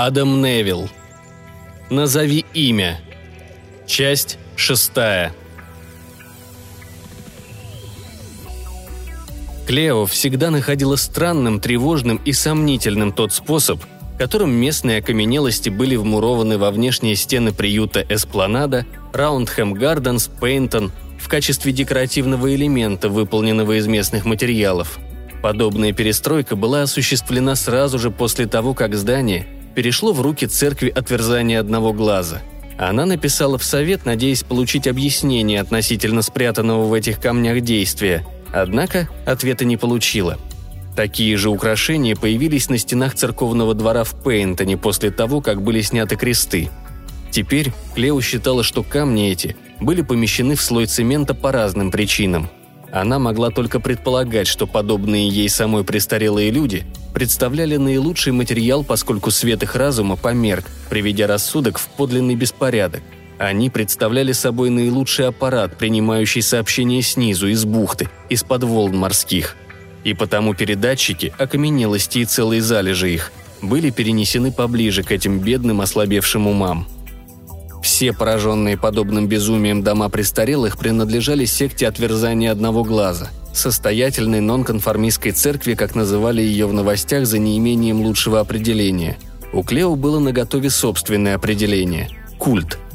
Адам Невилл. Назови имя. Часть шестая. Клео всегда находила странным, тревожным и сомнительным тот способ, которым местные окаменелости были вмурованы во внешние стены приюта Эспланада, Раундхэм Гарденс, Пейнтон в качестве декоративного элемента, выполненного из местных материалов. Подобная перестройка была осуществлена сразу же после того, как здание перешло в руки церкви отверзания одного глаза. Она написала в совет, надеясь получить объяснение относительно спрятанного в этих камнях действия, однако ответа не получила – Такие же украшения появились на стенах церковного двора в Пейнтоне после того, как были сняты кресты. Теперь Клео считала, что камни эти были помещены в слой цемента по разным причинам. Она могла только предполагать, что подобные ей самой престарелые люди представляли наилучший материал, поскольку свет их разума померк, приведя рассудок в подлинный беспорядок. Они представляли собой наилучший аппарат, принимающий сообщения снизу, из бухты, из-под волн морских – и потому передатчики, окаменелости и целые залежи их, были перенесены поближе к этим бедным ослабевшим умам. Все пораженные подобным безумием дома престарелых принадлежали секте отверзания одного глаза, состоятельной нонконформистской церкви, как называли ее в новостях за неимением лучшего определения. У Клео было наготове собственное определение – культ –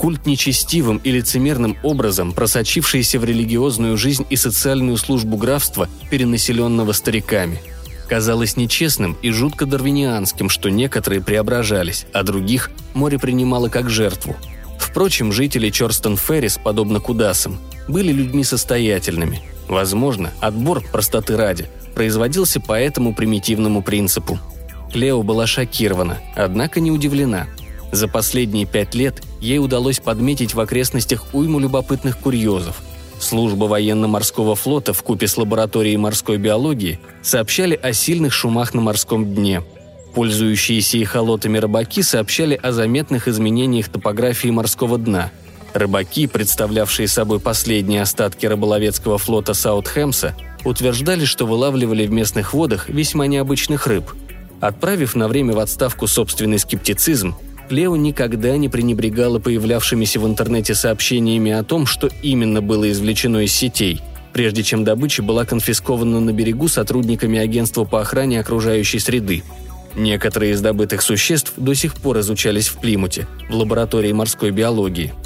культ нечестивым и лицемерным образом просочившийся в религиозную жизнь и социальную службу графства, перенаселенного стариками. Казалось нечестным и жутко дарвинианским, что некоторые преображались, а других море принимало как жертву. Впрочем, жители Чорстон Феррис, подобно Кудасам, были людьми состоятельными. Возможно, отбор простоты ради производился по этому примитивному принципу. Клео была шокирована, однако не удивлена – за последние пять лет ей удалось подметить в окрестностях уйму любопытных курьезов. Служба военно-морского флота в купе с лабораторией морской биологии сообщали о сильных шумах на морском дне. Пользующиеся эхолотами рыбаки сообщали о заметных изменениях топографии морского дна. Рыбаки, представлявшие собой последние остатки рыболовецкого флота Саутхэмса, утверждали, что вылавливали в местных водах весьма необычных рыб. Отправив на время в отставку собственный скептицизм, Клео никогда не пренебрегала появлявшимися в интернете сообщениями о том, что именно было извлечено из сетей, прежде чем добыча была конфискована на берегу сотрудниками агентства по охране окружающей среды. Некоторые из добытых существ до сих пор изучались в Плимуте, в лаборатории морской биологии –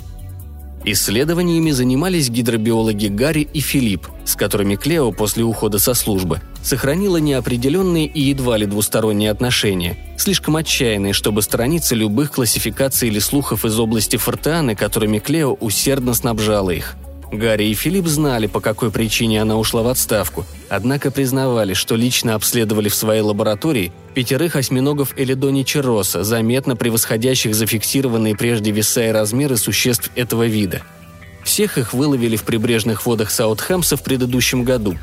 Исследованиями занимались гидробиологи Гарри и Филипп, с которыми Клео после ухода со службы сохранила неопределенные и едва ли двусторонние отношения, слишком отчаянные, чтобы сторониться любых классификаций или слухов из области фортеаны, которыми Клео усердно снабжала их – Гарри и Филипп знали, по какой причине она ушла в отставку, однако признавали, что лично обследовали в своей лаборатории пятерых осьминогов Элидони Чероса, заметно превосходящих зафиксированные прежде веса и размеры существ этого вида. Всех их выловили в прибрежных водах Саутхэмса в предыдущем году.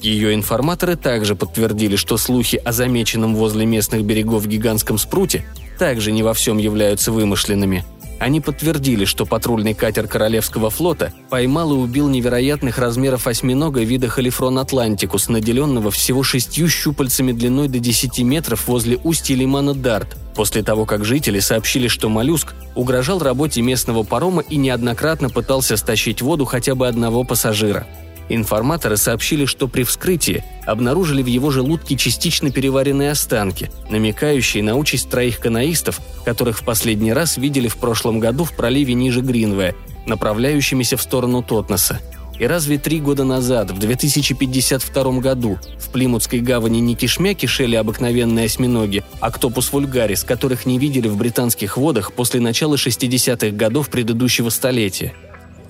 Ее информаторы также подтвердили, что слухи о замеченном возле местных берегов гигантском спруте также не во всем являются вымышленными – они подтвердили, что патрульный катер Королевского флота поймал и убил невероятных размеров осьминога вида халифрон атлантикус, наделенного всего шестью щупальцами длиной до 10 метров возле устья лимана Дарт, после того, как жители сообщили, что моллюск угрожал работе местного парома и неоднократно пытался стащить воду хотя бы одного пассажира – Информаторы сообщили, что при вскрытии обнаружили в его желудке частично переваренные останки, намекающие на участь троих канаистов, которых в последний раз видели в прошлом году в проливе ниже Гринвея, направляющимися в сторону Тотнеса. И разве три года назад, в 2052 году, в Плимутской гавани не кишмя кишели обыкновенные осьминоги, октопус вульгарис, которых не видели в британских водах после начала 60-х годов предыдущего столетия –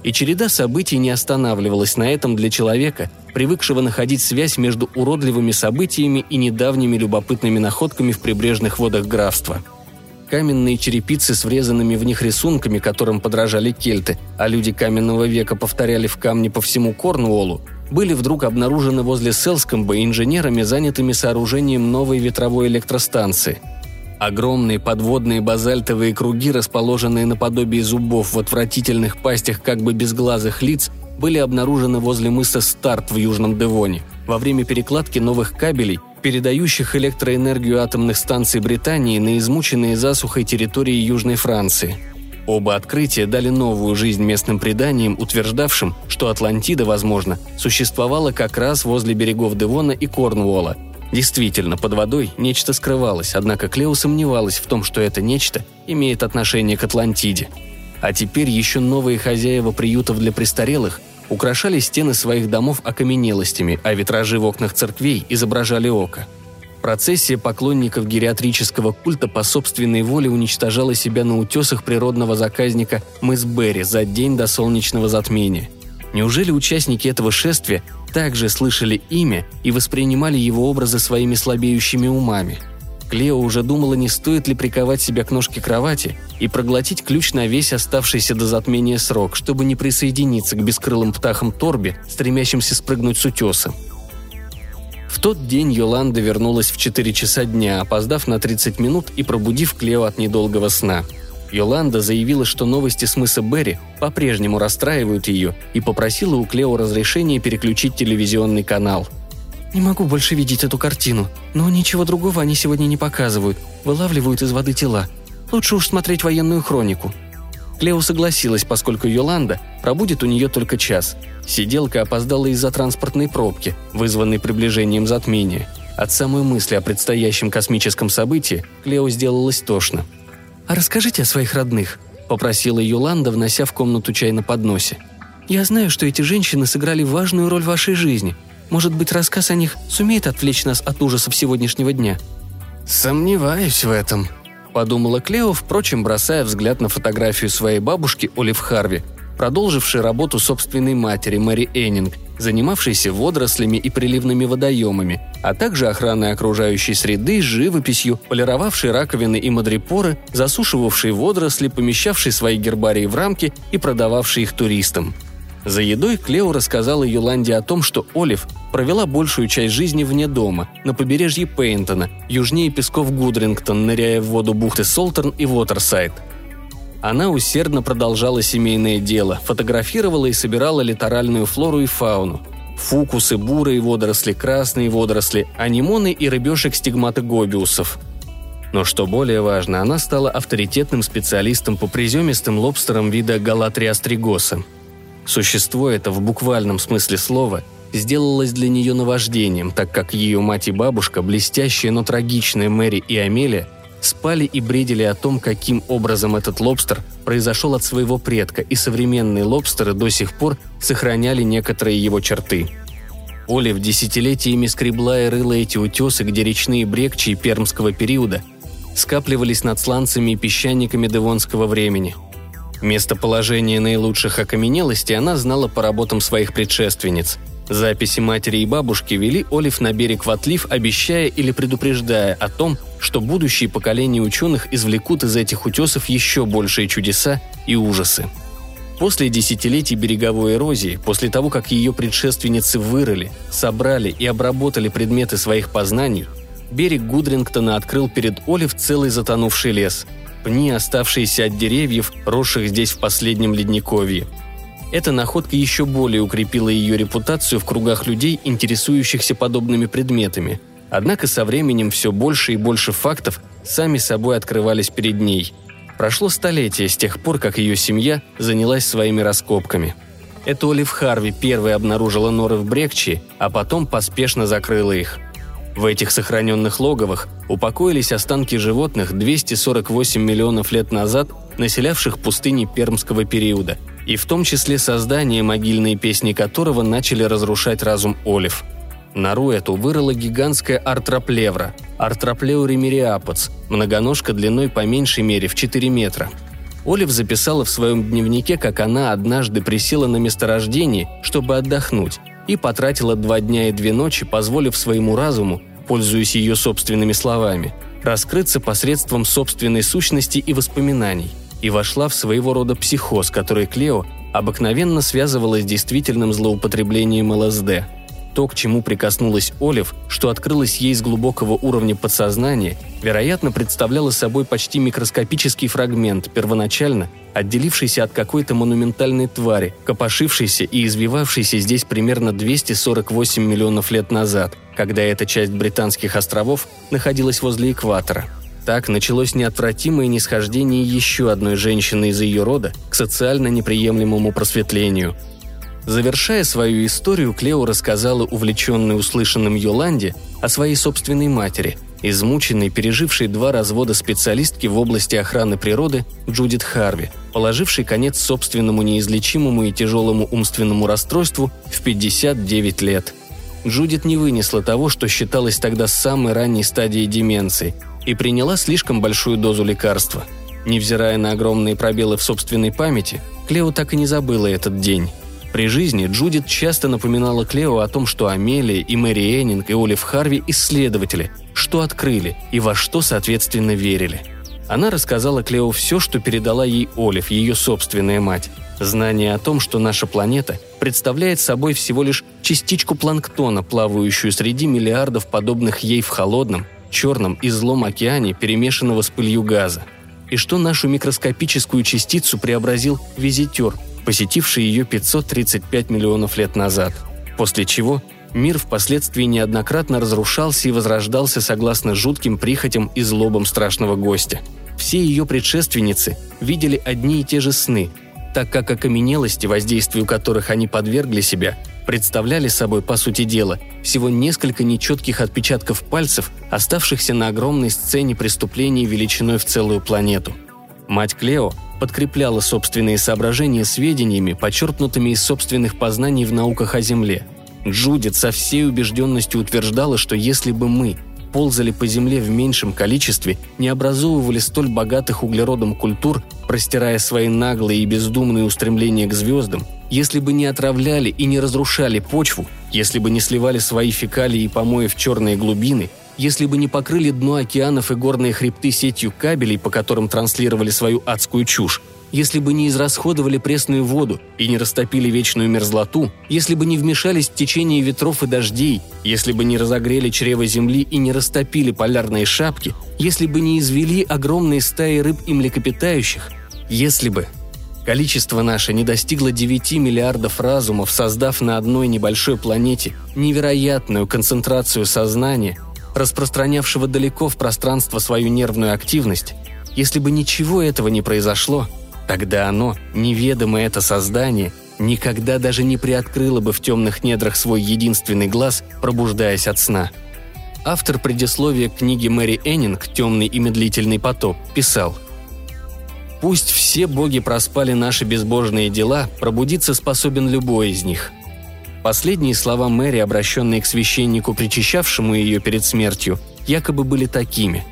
и череда событий не останавливалась на этом для человека, привыкшего находить связь между уродливыми событиями и недавними любопытными находками в прибрежных водах графства. Каменные черепицы с врезанными в них рисунками, которым подражали кельты, а люди каменного века повторяли в камне по всему Корнуоллу, были вдруг обнаружены возле Селскомба инженерами, занятыми сооружением новой ветровой электростанции – Огромные подводные базальтовые круги, расположенные наподобие зубов в отвратительных пастях как бы безглазых лиц, были обнаружены возле мыса Старт в Южном Девоне. Во время перекладки новых кабелей передающих электроэнергию атомных станций Британии на измученные засухой территории Южной Франции. Оба открытия дали новую жизнь местным преданиям, утверждавшим, что Атлантида, возможно, существовала как раз возле берегов Девона и Корнуолла. Действительно, под водой нечто скрывалось, однако Клео сомневалась в том, что это нечто имеет отношение к Атлантиде. А теперь еще новые хозяева приютов для престарелых украшали стены своих домов окаменелостями, а витражи в окнах церквей изображали око. Процессия поклонников гериатрического культа по собственной воле уничтожала себя на утесах природного заказника мыс Берри за день до солнечного затмения. Неужели участники этого шествия также слышали имя и воспринимали его образы своими слабеющими умами – Клео уже думала, не стоит ли приковать себя к ножке кровати и проглотить ключ на весь оставшийся до затмения срок, чтобы не присоединиться к бескрылым птахам Торби, стремящимся спрыгнуть с утеса. В тот день Йоланда вернулась в 4 часа дня, опоздав на 30 минут и пробудив Клео от недолгого сна. Йоланда заявила, что новости с мыса Берри по-прежнему расстраивают ее и попросила у Клео разрешения переключить телевизионный канал – «Не могу больше видеть эту картину, но ничего другого они сегодня не показывают, вылавливают из воды тела. Лучше уж смотреть военную хронику». Клео согласилась, поскольку Йоланда пробудет у нее только час. Сиделка опоздала из-за транспортной пробки, вызванной приближением затмения. От самой мысли о предстоящем космическом событии Клео сделалось тошно. «А расскажите о своих родных», – попросила Йоланда, внося в комнату чай на подносе. «Я знаю, что эти женщины сыграли важную роль в вашей жизни – может быть, рассказ о них сумеет отвлечь нас от ужасов сегодняшнего дня?» «Сомневаюсь в этом», – подумала Клео, впрочем, бросая взгляд на фотографию своей бабушки Олив Харви, продолжившей работу собственной матери Мэри Эннинг, занимавшейся водорослями и приливными водоемами, а также охраной окружающей среды, живописью, полировавшей раковины и мадрипоры, засушивавшей водоросли, помещавшей свои гербарии в рамки и продававшей их туристам – за едой Клео рассказала Юланде о том, что Олив провела большую часть жизни вне дома, на побережье Пейнтона, южнее песков Гудрингтон, ныряя в воду бухты Солтерн и Уотерсайд. Она усердно продолжала семейное дело, фотографировала и собирала литоральную флору и фауну. Фукусы, бурые водоросли, красные водоросли, анимоны и рыбешек стигматогобиусов. Но что более важно, она стала авторитетным специалистом по приземистым лобстерам вида галатриастригоса – Существо это в буквальном смысле слова сделалось для нее наваждением, так как ее мать и бабушка, блестящие, но трагичные Мэри и Амелия, спали и бредили о том, каким образом этот лобстер произошел от своего предка, и современные лобстеры до сих пор сохраняли некоторые его черты. Олив десятилетиями скребла и рыла эти утесы, где речные брекчи пермского периода скапливались над сланцами и песчаниками девонского времени – Местоположение наилучших окаменелостей она знала по работам своих предшественниц. Записи матери и бабушки вели Олив на берег в отлив, обещая или предупреждая о том, что будущие поколения ученых извлекут из этих утесов еще большие чудеса и ужасы. После десятилетий береговой эрозии, после того, как ее предшественницы вырыли, собрали и обработали предметы своих познаний, берег Гудрингтона открыл перед Олив целый затонувший лес – пни, оставшиеся от деревьев, росших здесь в последнем ледниковье. Эта находка еще более укрепила ее репутацию в кругах людей, интересующихся подобными предметами. Однако со временем все больше и больше фактов сами собой открывались перед ней. Прошло столетие с тех пор, как ее семья занялась своими раскопками. Это Олив Харви первой обнаружила норы в Брекчи, а потом поспешно закрыла их – в этих сохраненных логовах упокоились останки животных 248 миллионов лет назад, населявших пустыни пермского периода, и в том числе создание, могильные песни которого начали разрушать разум Олив. Нору эту вырыла гигантская артроплевра, артроплеуримериапоц, многоножка длиной по меньшей мере в 4 метра. Олив записала в своем дневнике, как она однажды присела на месторождение, чтобы отдохнуть, и потратила два дня и две ночи, позволив своему разуму, пользуясь ее собственными словами, раскрыться посредством собственной сущности и воспоминаний, и вошла в своего рода психоз, который Клео обыкновенно связывала с действительным злоупотреблением ЛСД. То, к чему прикоснулась Олив, что открылось ей с глубокого уровня подсознания, вероятно, представляло собой почти микроскопический фрагмент, первоначально отделившийся от какой-то монументальной твари, копошившейся и извивавшейся здесь примерно 248 миллионов лет назад – когда эта часть британских островов находилась возле экватора. Так началось неотвратимое нисхождение еще одной женщины из ее рода к социально неприемлемому просветлению. Завершая свою историю, Клео рассказала увлеченной услышанным Йоланде о своей собственной матери, измученной, пережившей два развода специалистки в области охраны природы Джудит Харви, положившей конец собственному неизлечимому и тяжелому умственному расстройству в 59 лет – Джудит не вынесла того, что считалось тогда самой ранней стадией деменции, и приняла слишком большую дозу лекарства. Невзирая на огромные пробелы в собственной памяти, Клео так и не забыла этот день. При жизни Джудит часто напоминала Клео о том, что Амелия и Мэри Эннинг и Олив Харви – исследователи, что открыли и во что, соответственно, верили. Она рассказала Клео все, что передала ей Олив, ее собственная мать, Знание о том, что наша планета представляет собой всего лишь частичку планктона, плавающую среди миллиардов подобных ей в холодном, черном и злом океане, перемешанного с пылью газа. И что нашу микроскопическую частицу преобразил визитер, посетивший ее 535 миллионов лет назад. После чего мир впоследствии неоднократно разрушался и возрождался согласно жутким прихотям и злобам страшного гостя. Все ее предшественницы видели одни и те же сны – так как окаменелости, воздействию которых они подвергли себя, представляли собой, по сути дела, всего несколько нечетких отпечатков пальцев, оставшихся на огромной сцене преступлений величиной в целую планету. Мать Клео подкрепляла собственные соображения сведениями, почерпнутыми из собственных познаний в науках о Земле. Джудит со всей убежденностью утверждала, что если бы мы, ползали по земле в меньшем количестве, не образовывали столь богатых углеродом культур, простирая свои наглые и бездумные устремления к звездам, если бы не отравляли и не разрушали почву, если бы не сливали свои фекалии и помои в черные глубины, если бы не покрыли дно океанов и горные хребты сетью кабелей, по которым транслировали свою адскую чушь, если бы не израсходовали пресную воду и не растопили вечную мерзлоту, если бы не вмешались в течение ветров и дождей, если бы не разогрели чрево земли и не растопили полярные шапки, если бы не извели огромные стаи рыб и млекопитающих, если бы Количество наше не достигло 9 миллиардов разумов, создав на одной небольшой планете невероятную концентрацию сознания, распространявшего далеко в пространство свою нервную активность, если бы ничего этого не произошло, Тогда оно, неведомое это создание, никогда даже не приоткрыло бы в темных недрах свой единственный глаз, пробуждаясь от сна. Автор предисловия к книге Мэри Эннинг «Темный и медлительный потоп» писал «Пусть все боги проспали наши безбожные дела, пробудиться способен любой из них». Последние слова Мэри, обращенные к священнику, причащавшему ее перед смертью, якобы были такими.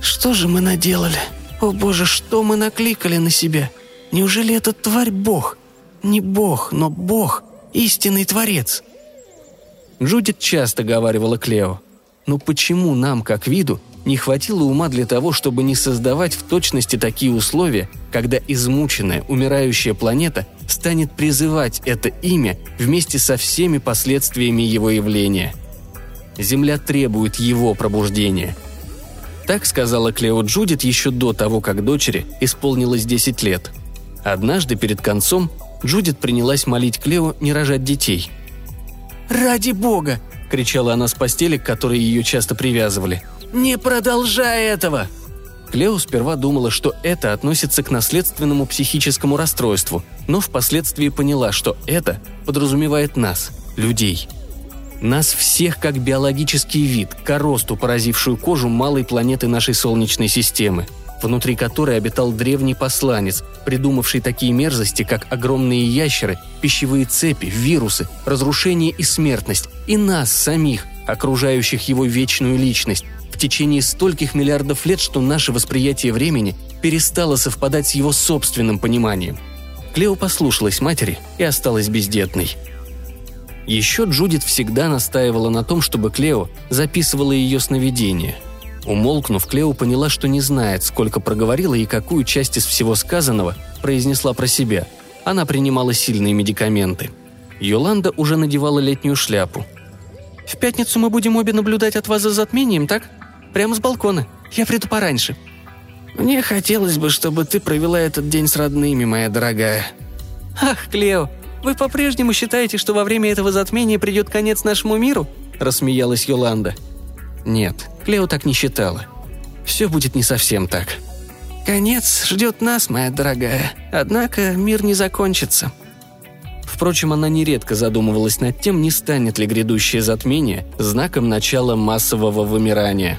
«Что же мы наделали?» О боже, что мы накликали на себя? Неужели этот тварь Бог? Не Бог, но Бог, истинный Творец. Джудит часто говаривала Клео. Но почему нам, как виду, не хватило ума для того, чтобы не создавать в точности такие условия, когда измученная, умирающая планета станет призывать это имя вместе со всеми последствиями его явления. Земля требует его пробуждения – так сказала Клео Джудит еще до того, как дочери исполнилось 10 лет. Однажды перед концом Джудит принялась молить Клео не рожать детей. «Ради бога!» – кричала она с постели, к которой ее часто привязывали. «Не продолжай этого!» Клео сперва думала, что это относится к наследственному психическому расстройству, но впоследствии поняла, что это подразумевает нас, людей – нас всех как биологический вид, коросту, поразившую кожу малой планеты нашей Солнечной системы, внутри которой обитал древний посланец, придумавший такие мерзости, как огромные ящеры, пищевые цепи, вирусы, разрушение и смертность, и нас самих, окружающих его вечную личность, течение стольких миллиардов лет, что наше восприятие времени перестало совпадать с его собственным пониманием. Клео послушалась матери и осталась бездетной – еще Джудит всегда настаивала на том, чтобы Клео записывала ее сновидения. Умолкнув, Клео поняла, что не знает, сколько проговорила и какую часть из всего сказанного произнесла про себя. Она принимала сильные медикаменты. Йоланда уже надевала летнюю шляпу. «В пятницу мы будем обе наблюдать от вас за затмением, так? Прямо с балкона. Я приду пораньше». «Мне хотелось бы, чтобы ты провела этот день с родными, моя дорогая». «Ах, Клео, вы по-прежнему считаете, что во время этого затмения придет конец нашему миру? – рассмеялась Йоланда. Нет, Клео так не считала. Все будет не совсем так. «Конец ждет нас, моя дорогая. Однако мир не закончится», Впрочем, она нередко задумывалась над тем, не станет ли грядущее затмение знаком начала массового вымирания.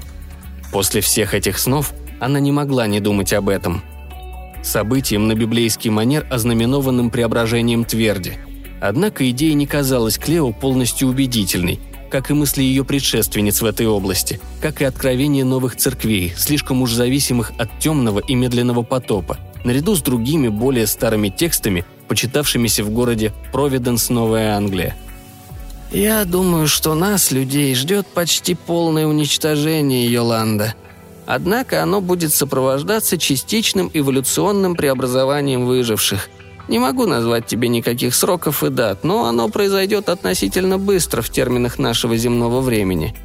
После всех этих снов она не могла не думать об этом. Событием на библейский манер, ознаменованным преображением тверди. Однако идея не казалась Клео полностью убедительной, как и мысли ее предшественниц в этой области, как и откровения новых церквей, слишком уж зависимых от темного и медленного потопа, наряду с другими более старыми текстами, почитавшимися в городе Провиденс, Новая Англия. «Я думаю, что нас, людей, ждет почти полное уничтожение Йоланда. Однако оно будет сопровождаться частичным эволюционным преобразованием выживших. Не могу назвать тебе никаких сроков и дат, но оно произойдет относительно быстро в терминах нашего земного времени.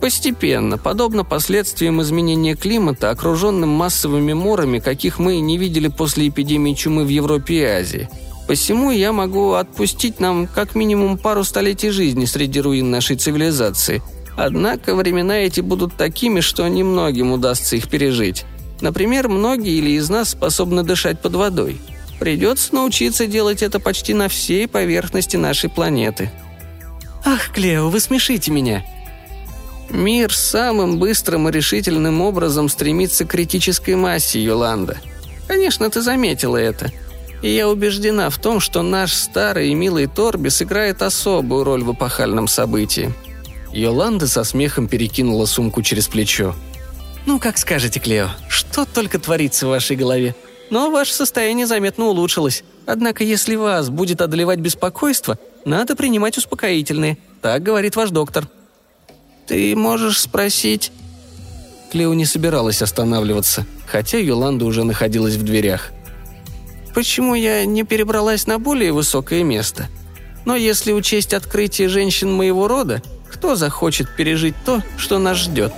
Постепенно, подобно последствиям изменения климата, окруженным массовыми морами, каких мы не видели после эпидемии чумы в Европе и Азии – Посему я могу отпустить нам как минимум пару столетий жизни среди руин нашей цивилизации. Однако времена эти будут такими, что немногим удастся их пережить. Например, многие или из нас способны дышать под водой. Придется научиться делать это почти на всей поверхности нашей планеты. «Ах, Клео, вы смешите меня!» Мир самым быстрым и решительным образом стремится к критической массе, Йоланда. Конечно, ты заметила это – и я убеждена в том, что наш старый и милый Торби сыграет особую роль в эпохальном событии». Йоланда со смехом перекинула сумку через плечо. «Ну, как скажете, Клео, что только творится в вашей голове. Но ваше состояние заметно улучшилось. Однако, если вас будет одолевать беспокойство, надо принимать успокоительные. Так говорит ваш доктор». «Ты можешь спросить...» Клео не собиралась останавливаться, хотя Йоланда уже находилась в дверях почему я не перебралась на более высокое место. Но если учесть открытие женщин моего рода, кто захочет пережить то, что нас ждет?»